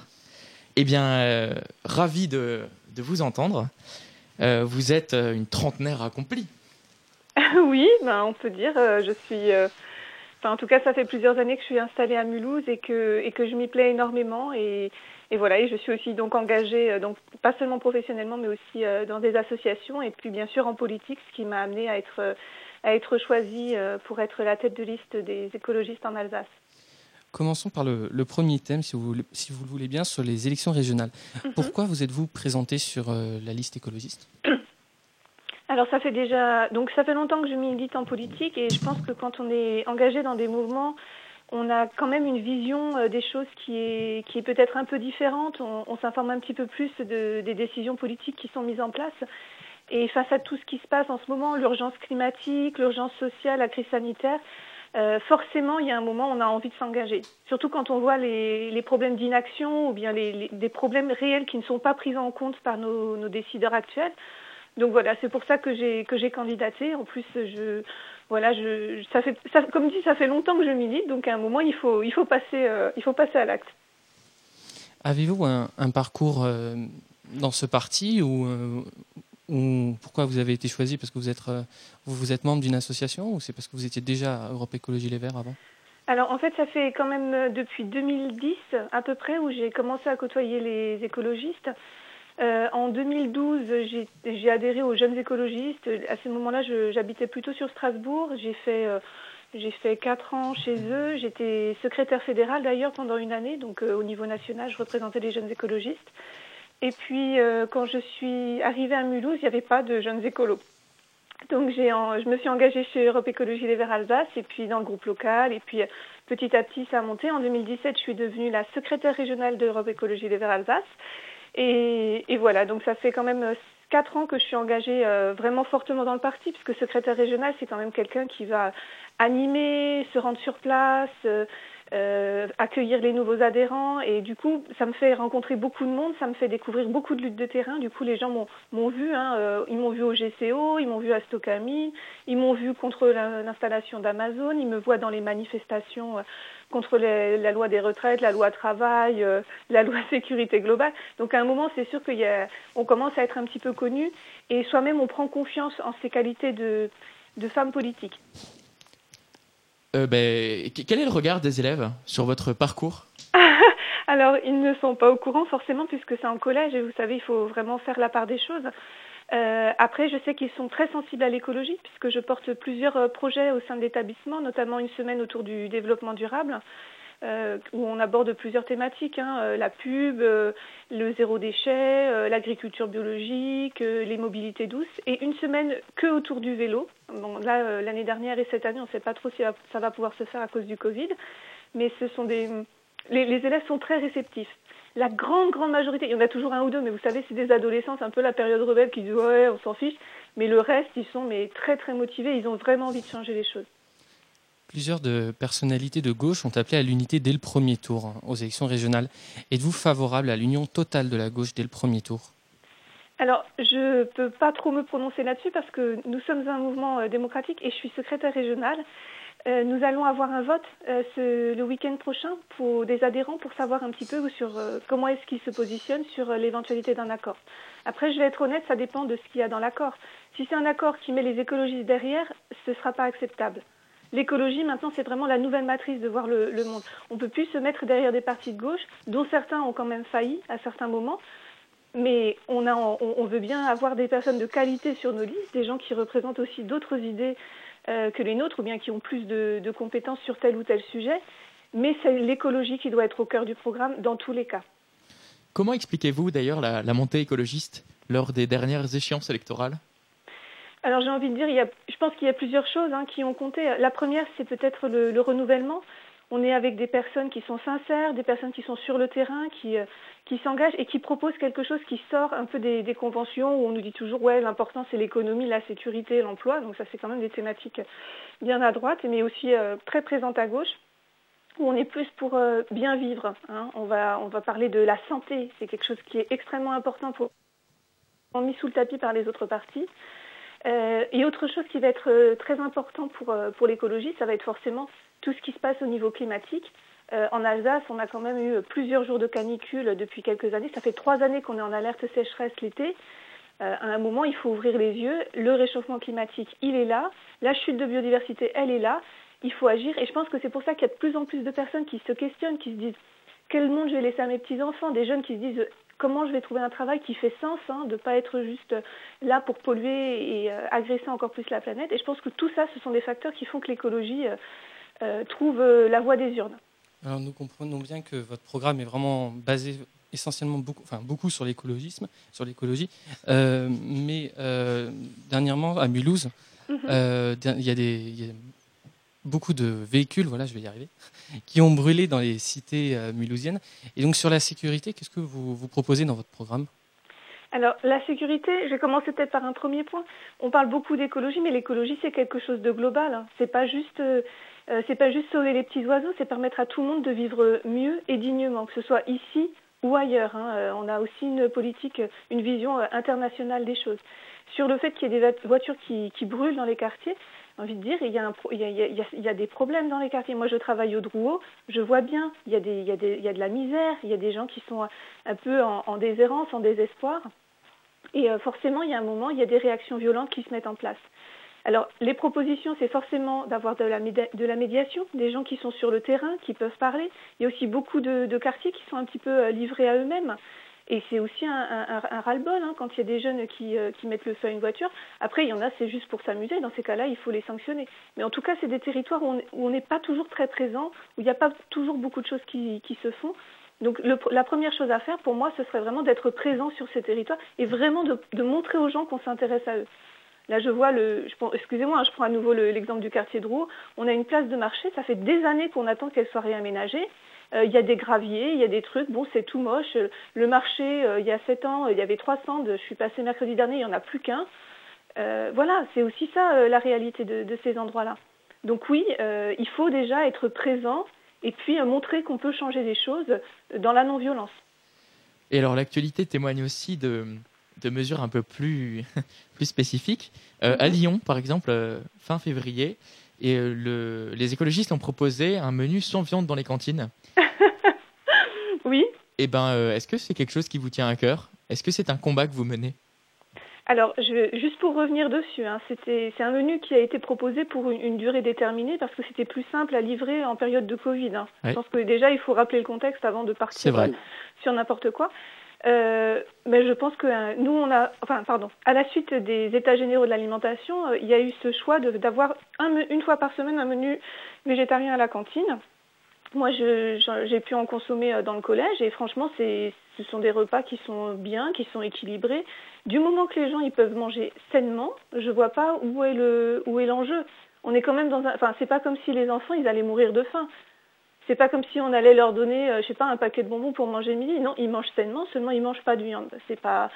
Eh bien, euh, ravi de, de vous entendre. Euh, vous êtes euh, une trentenaire accomplie. oui, ben, on peut dire. euh, je suis. Enfin, en tout cas, ça fait plusieurs années que je suis installée à Mulhouse et que, et que je m'y plais énormément. Et, et voilà, et je suis aussi donc engagée, donc, pas seulement professionnellement, mais aussi dans des associations et puis bien sûr en politique, ce qui m'a amenée à être, à être choisie pour être la tête de liste des écologistes en Alsace. Commençons par le, le premier thème, si vous, si vous le voulez bien, sur les élections régionales. Mhm. Pourquoi vous êtes-vous présenté sur euh, la liste écologiste? Alors ça fait déjà donc ça fait longtemps que je milite en politique et je pense que quand on est engagé dans des mouvements, on a quand même une vision euh, des choses qui est qui est peut-être un peu différente. On, on s'informe un petit peu plus de, des décisions politiques qui sont mises en place. Et face à tout ce qui se passe en ce moment, l'urgence climatique, l'urgence sociale, la crise sanitaire, euh, forcément, il y a un moment où on a envie de s'engager. Surtout quand on voit les, problèmes d'inaction ou bien les, des problèmes réels qui ne sont pas pris en compte par nos, décideurs actuels. Donc voilà, c'est pour ça que j'ai candidaté. En plus, je voilà, je ça fait ça, comme dit, ça fait longtemps que je milite, donc à un moment il faut passer euh, il faut passer à l'acte. Avez-vous un, parcours euh, dans ce parti euh, ou pourquoi vous avez été choisi Parce que vous êtes, euh, vous, êtes membre d'une association ou c'est parce que vous étiez déjà à Europe Écologie Les Verts avant? Alors en fait, ça fait quand même euh, depuis 2010 à peu près où j'ai commencé à côtoyer les écologistes. Euh, en 2012, j'ai- adhéré aux Jeunes écologistes. À ce moment-là, j'habitais plutôt sur Strasbourg. J'ai fait, euh, j'ai fait quatre ans chez eux. J'étais secrétaire fédérale d'ailleurs pendant une année, donc au niveau national, je représentais les Jeunes écologistes. Et puis, euh, quand je suis arrivée à Mulhouse, il n'y avait pas de Jeunes écolos. Donc je me suis engagée chez Europe Écologie Les Verts Alsace et puis dans le groupe local et puis petit à petit ça a monté. En 2017 je suis devenue la secrétaire régionale d'Europe Écologie Les Verts Alsace et, voilà donc ça fait quand même euh, quatre ans que je suis engagée euh, vraiment fortement dans le parti puisque secrétaire régional c'est quand même quelqu'un qui va animer, se rendre sur place, euh, accueillir les nouveaux adhérents et du coup ça me fait rencontrer beaucoup de monde, ça me fait découvrir beaucoup de luttes de terrain. Du coup les gens m'ont vu, hein, euh, ils m'ont vu au GCO, ils m'ont vu à Stocami, ils m'ont vu contre la- l'installation d'Amazon, ils me voient dans les manifestations euh, contre la loi des retraites, la loi travail, euh, la loi sécurité globale. Donc à un moment c'est sûr qu'on commence à être un petit peu connu et soi-même on prend confiance en ses qualités de, de femme politique. Euh, ben, que- quel est le regard des élèves sur votre parcours? Alors, ils ne sont pas au courant forcément puisque c'est en collège et vous savez, il faut vraiment faire la part des choses. Euh, après, je sais qu'ils sont très sensibles à l'écologie puisque je porte plusieurs euh, projets au sein de l'établissement, notamment une semaine autour du développement durable. Euh, où on aborde plusieurs thématiques, hein, euh, la pub, euh, le zéro déchet, l'agriculture biologique, les mobilités douces, et une semaine que autour du vélo. Bon, là, l'année dernière et cette année, on ne sait pas trop si ça va pouvoir se faire à cause du Covid, mais ce sont des, les, élèves sont très réceptifs. La grande, grande majorité, il y en a toujours un ou deux, mais vous savez, c'est des adolescents, c'est un peu la période rebelle qui disent ouais, on s'en fiche, mais le reste, ils sont mais très, très motivés, ils ont vraiment envie de changer les choses. Plusieurs de personnalités de gauche ont appelé à l'unité dès le premier tour hein, aux élections régionales. Êtes-vous favorable à l'union totale de la gauche dès le premier tour? Alors, je ne peux pas trop me prononcer là-dessus parce que nous sommes un mouvement euh, démocratique et je suis secrétaire régionale. Euh, nous allons avoir un vote euh, ce- le week-end prochain pour des adhérents pour savoir un petit peu sur comment est-ce qu'ils se positionnent sur l'éventualité d'un accord. Après, je vais être honnête, ça dépend de ce qu'il y a dans l'accord. Si c'est un accord qui met les écologistes derrière, ce ne sera pas acceptable. L'écologie, maintenant, c'est vraiment la nouvelle matrice de voir le, monde. On ne peut plus se mettre derrière des partis de gauche, dont certains ont quand même failli à certains moments. Mais on, veut bien avoir des personnes de qualité sur nos listes, des gens qui représentent aussi d'autres idées euh, que les nôtres, ou bien qui ont plus de, compétences sur tel ou tel sujet. Mais c'est l'écologie qui doit être au cœur du programme dans tous les cas. Comment expliquez-vous d'ailleurs la montée écologiste lors des dernières échéances électorales? Alors j'ai envie de dire, je pense qu'il y a plusieurs choses hein, qui ont compté. La première, c'est peut-être le, le renouvellement. On est avec des personnes qui sont sincères, des personnes qui sont sur le terrain, qui, euh, s'engagent et qui proposent quelque chose qui sort un peu des, des conventions où on nous dit toujours ouais l'important c'est l'économie, la sécurité, l'emploi. Donc ça c'est quand même des thématiques bien à droite, mais aussi euh, très présentes à gauche où on est plus pour euh, bien vivre. hein. On, va, on va parler de la santé, c'est quelque chose qui est extrêmement important pour mis sous le tapis par les autres partis. Euh, et autre chose qui va être euh, très important pour, euh, pour l'écologie, ça va être forcément tout ce qui se passe au niveau climatique. En Alsace, on a quand même eu plusieurs jours de canicule depuis quelques années. Ça fait trois années qu'on est en alerte sécheresse l'été. À un moment, il faut ouvrir les yeux. Le réchauffement climatique, il est là. La chute de biodiversité, elle est là. Il faut agir. Et je pense que c'est pour ça qu'il y a de plus en plus de personnes qui se questionnent, qui se disent quel monde je vais laisser à mes petits-enfants? Des jeunes qui se disent comment je vais trouver un travail qui fait sens, hein, de ne pas être juste là pour polluer et euh, agresser encore plus la planète. Et je pense que tout ça, ce sont des facteurs qui font que l'écologie euh, euh, trouve la voie des urnes. Alors nous comprenons bien que votre programme est vraiment basé essentiellement beaucoup, enfin, beaucoup sur l'écologisme, sur l'écologie. Euh, mais dernièrement, à Mulhouse, Mhm. euh, il y, a des- il y a beaucoup de véhicules, voilà, je vais y arriver, qui ont brûlé dans les cités euh, mulhousiennes. Et donc sur la sécurité, qu'est-ce que vous, vous proposez dans votre programme? Alors, la sécurité, je vais commencer peut-être par un premier point. On parle beaucoup d'écologie, mais l'écologie, c'est quelque chose de global. hein. C'est pas juste, euh, euh, c'est pas juste sauver les petits oiseaux, c'est permettre à tout le monde de vivre mieux et dignement, que ce soit ici ou ailleurs. hein. On a aussi une politique, une vision internationale des choses. Sur le fait qu'il y ait des vo- voitures qui, brûlent dans les quartiers, envie de dire, il y, a des problèmes dans les quartiers. Moi, je travaille au Drouot, je vois bien, il y, a de la misère, il y a des gens qui sont un peu en, en déshérence, en désespoir. Et euh, forcément, il y a un moment, il y a des réactions violentes qui se mettent en place. Alors, les propositions, c'est forcément d'avoir de, la médiation, des gens qui sont sur le terrain, qui peuvent parler. Il y a aussi beaucoup de, quartiers qui sont un petit peu euh, livrés à eux-mêmes. Et c'est aussi un, ras-le-bol hein, quand il y a des jeunes qui, euh, qui mettent le feu à une voiture. Après, il y en a, c'est juste pour s'amuser. Dans ces cas-là, il faut les sanctionner. Mais en tout cas, c'est des territoires où on n'est pas toujours très présent, où il n'y a pas toujours beaucoup de choses qui, se font. Donc la première chose à faire pour moi, ce serait vraiment d'être présent sur ces territoires et vraiment de, montrer aux gens qu'on s'intéresse à eux. Là, je vois le. Excusez-moi, hein, je prends à nouveau l'exemple du quartier de Rouen. On a une place de marché, ça fait des années qu'on attend qu'elle soit réaménagée. Euh, il y a des graviers, il y a des trucs. Bon, c'est tout moche. Le marché, euh, il y a 7 ans, il y avait 300. Je suis passée mercredi dernier, il n'y en a plus qu'un. Euh, voilà, c'est aussi ça la réalité de, de ces endroits-là. Donc oui, il faut déjà être présent et puis montrer qu'on peut changer des choses dans la non-violence. Et alors l'actualité témoigne aussi de, de mesures un peu plus, plus spécifiques. Euh, à Lyon, par exemple, euh, fin février, et le, les écologistes ont proposé un menu sans viande dans les cantines. Et ben, euh, est-ce que c'est quelque chose qui vous tient à cœur? Est-ce que c'est un combat que vous menez? Alors, je, juste pour revenir dessus, hein, c'est un menu qui a été proposé pour une, une durée déterminée parce que c'était plus simple à livrer en période de Covid. Hein. Je pense que déjà, il faut rappeler le contexte avant de partir vrai. euh, sur n'importe quoi. Euh, mais je pense que nous, on a, enfin, pardon, à la suite des États généraux de l'alimentation, euh, il y a eu ce choix d'avoir un, une fois par semaine un menu végétarien à la cantine. Moi, j'ai pu en consommer euh, dans le collège et franchement, ce sont des repas qui sont bien, qui sont équilibrés. Du moment que les gens ils peuvent manger sainement, je vois pas où est le l'enjeu. On est quand même dans un, enfin, c'est pas comme si les enfants ils allaient mourir de faim. C'est pas comme si on allait leur donner, euh, je sais pas, un paquet de bonbons pour manger midi. Non, ils mangent sainement, seulement ils mangent pas de viande. C'est pas,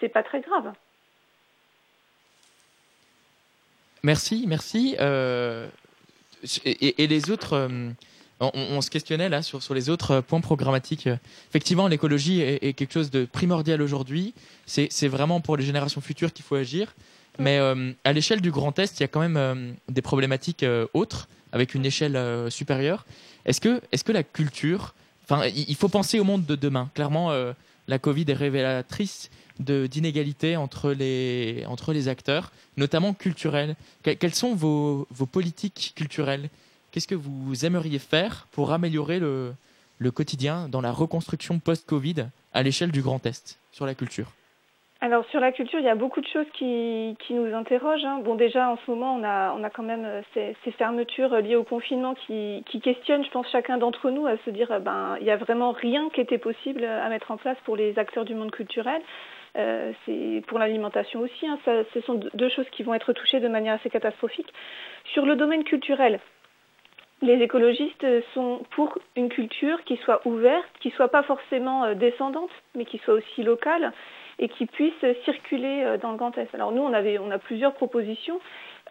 c'est pas très grave. Merci, merci. Euh, et, les autres, on, on se questionnait là sur, sur les autres points programmatiques. Effectivement, l'écologie est, est quelque chose de primordial aujourd'hui. C'est vraiment pour les générations futures qu'il faut agir. Mais euh, à l'échelle du Grand Est, il y a quand même euh, des problématiques euh, autres, avec une échelle euh, supérieure. Est-ce que, est que la culture, enfin, il faut penser au monde de demain. Clairement, euh, la Covid est révélatrice d'inégalités entre les entre les acteurs, notamment culturels. Que- quelles sont vos, vos politiques culturelles Qu'est-ce que vous aimeriez faire pour améliorer le, quotidien dans la reconstruction post-Covid à l'échelle du Grand Est sur la culture? Alors sur la culture, il y a beaucoup de choses qui, nous interrogent. hein. Bon déjà en ce moment, on a, quand même euh, ces, fermetures liées au confinement qui, questionnent, je pense, chacun d'entre nous à se dire, euh, ben il y a vraiment rien qui était possible à mettre en place pour les acteurs du monde culturel. Euh, c'est pour l'alimentation aussi. hein. Ce sont deux choses qui vont être touchées de manière assez catastrophique. Sur le domaine culturel, les écologistes sont pour une culture qui soit ouverte, qui soit pas forcément euh, descendante, mais qui soit aussi locale et qui puisse circuler euh, dans le Grand Est. Alors nous, on avait, on a plusieurs propositions,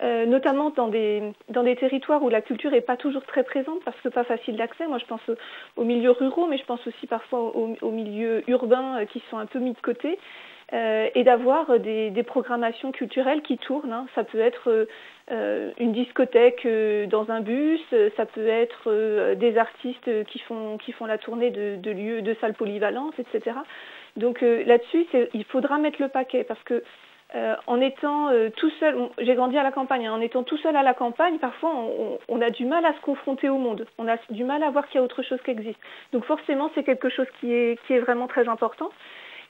euh, notamment dans des dans des territoires où la culture est pas toujours très présente parce que pas facile d'accès. Moi, je pense aux, milieux ruraux, mais je pense aussi parfois aux, milieux urbains qui sont un peu mis de côté. Euh, et d'avoir des, des programmations culturelles qui tournent. hein. Ça peut être euh, une discothèque euh, dans un bus, euh, ça peut être euh, des artistes qui font, la tournée de, lieux, de salles polyvalentes, etc. Donc euh, là-dessus, il faudra mettre le paquet parce que euh, en étant euh, tout seul, j'ai grandi à la campagne, hein, en étant tout seul à la campagne, parfois on, a du mal à se confronter au monde, on a du mal à voir qu'il y a autre chose qui existe. Donc forcément, c'est quelque chose qui est vraiment très important.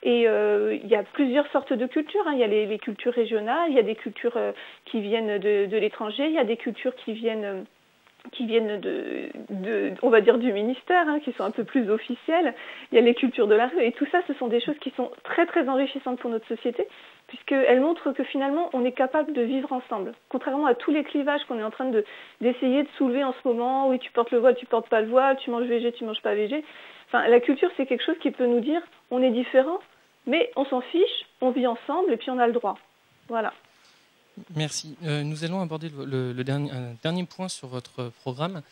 Et euh, il y a plusieurs sortes de cultures. hein. Il y a les, cultures régionales, il y a des cultures euh, qui viennent de, l'étranger, il y a des cultures qui viennent euh, qui viennent de, on va dire du ministère, hein, qui sont un peu plus officielles. Il y a les cultures de la rue et tout ça, ce sont des choses qui sont très très enrichissantes pour notre société, puisqu'elles montrent que finalement on est capable de vivre ensemble. Contrairement à tous les clivages qu'on est en train de d'essayer de soulever en ce moment, oui tu portes le voile, tu portes pas le voile, tu manges végé, tu manges pas végé. Enfin, la culture c'est quelque chose qui peut nous dire on est différent, mais on s'en fiche, on vit ensemble et puis on a le droit. Voilà. Merci. Euh, nous allons aborder le, le- le dernier, un dernier point sur votre programme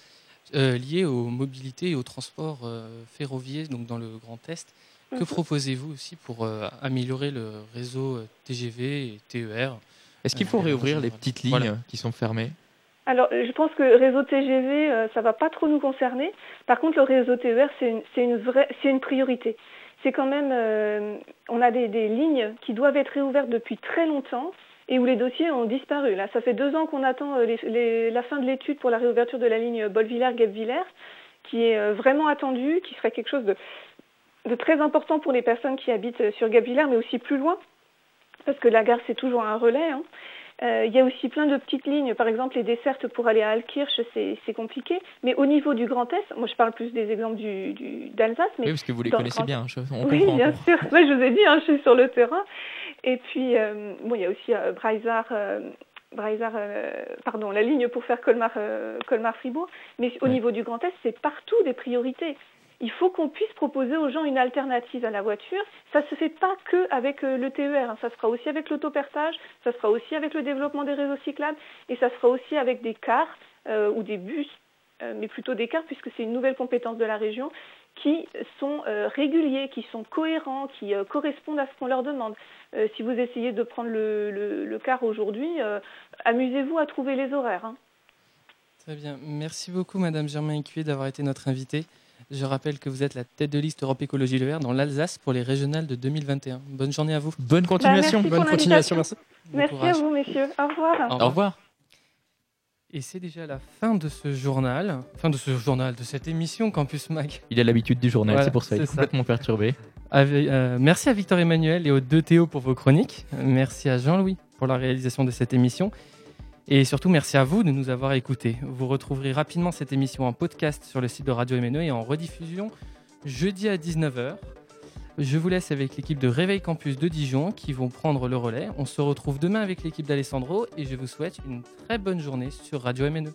euh, lié aux mobilités et au transport euh, ferroviaire donc dans le Grand Est. Que Mhm. proposez-vous aussi pour euh, améliorer le réseau TGV et TER Est-ce qu'il faut réouvrir les petites lignes Voilà. qui sont fermées? Alors, je pense que le réseau TGV, euh, ça va pas trop nous concerner. Par contre, le réseau TER, c'est une, c'est une vraie, c'est une priorité. C'est quand même, euh, on a des, lignes qui doivent être réouvertes depuis très longtemps et où les dossiers ont disparu. Là, ça fait deux ans qu'on attend euh, la fin de l'étude pour la réouverture de la ligne Bolvillers-Guebwiller, qui est euh, vraiment attendue, qui serait quelque chose de très important pour les personnes qui habitent sur Gabillard, mais aussi plus loin, parce que la gare, c'est toujours un relais. hein. Euh, Il y a aussi plein de petites lignes, par exemple les dessertes pour aller à Alkirch, c'est compliqué. Mais au niveau du Grand Est, moi je parle plus des exemples du, du- d'Alsace. mais Oui, parce que vous les connaissez bien, je- on oui, comprend, bien sûr. Moi, je vous ai dit, hein, je suis sur le terrain. Et puis, euh, bon, il y a aussi euh, Breisach, euh, Breisach, euh, pardon, la ligne pour faire Colmar, euh, Colmar-Fribourg. Mais au niveau du Grand Est, c'est partout des priorités. Il faut qu'on puisse proposer aux gens une alternative à la voiture. Ça se fait pas que avec euh, le TER. hein. Ça se fera aussi avec l'autoperçage. Ça se fera aussi avec le développement des réseaux cyclables. Et ça se fera aussi avec des cars euh, ou des bus, euh, mais plutôt des cars puisque c'est une nouvelle compétence de la région qui sont réguliers, qui sont cohérents, qui correspondent à ce qu'on leur demande. Si vous essayez de prendre le, car aujourd'hui, amusez-vous à trouver les horaires. hein. Très bien. Merci beaucoup, Madame Germain Écuyer, d'avoir été notre invitée. Je rappelle que vous êtes la tête de liste Europe Écologie Le Vert dans l'Alsace pour les régionales de 2021. Bonne journée à vous. Bonne continuation. Bah, merci pour Bonne continuation. Merci. Bon Merci à courage. vous, messieurs. Au revoir. Au revoir. Et c'est déjà la fin de ce journal, fin de ce journal, de cette émission Campus Mag. Il a l'habitude du journal, Voilà, c'est pour ça, il est ça. complètement perturbé. Avec- euh, merci à Victor Emmanuel et aux deux Théo pour vos chroniques. Merci à Jean-Louis pour la réalisation de cette émission. Et surtout, merci à vous de nous avoir écoutés. Vous retrouverez rapidement cette émission en podcast sur le site de Radio MNE et en rediffusion jeudi à 19h. Je vous laisse avec l'équipe de Réveil Campus de Dijon qui vont prendre le relais. On se retrouve demain avec l'équipe d'Alessandro et je vous souhaite une très bonne journée sur Radio MNE.